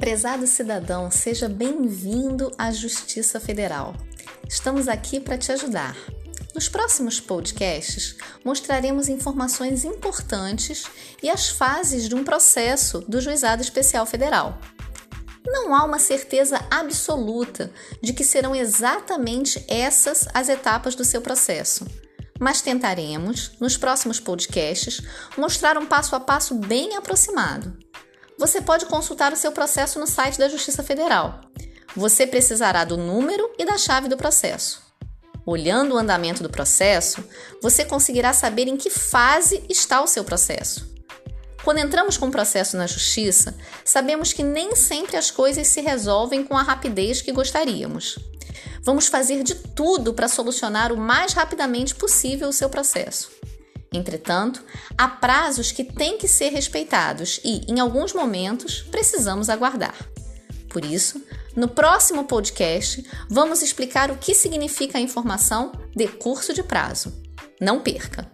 Prezado cidadão, seja bem-vindo à Justiça Federal. Estamos aqui para te ajudar. Nos próximos podcasts, mostraremos informações importantes e as fases de um processo do Juizado Especial Federal. Não há uma certeza absoluta de que serão exatamente essas as etapas do seu processo, mas tentaremos, nos próximos podcasts, mostrar um passo a passo bem aproximado. Você pode consultar o seu processo no site da Justiça Federal. Você precisará do número e da chave do processo. Olhando o andamento do processo, você conseguirá saber em que fase está o seu processo. Quando entramos com o processo na justiça, sabemos que nem sempre as coisas se resolvem com a rapidez que gostaríamos. Vamos fazer de tudo para solucionar o mais rapidamente possível o seu processo. Entretanto, há prazos que têm que ser respeitados e, em alguns momentos, precisamos aguardar. Por isso, no próximo podcast, vamos explicar o que significa a informação decurso de prazo. Não perca!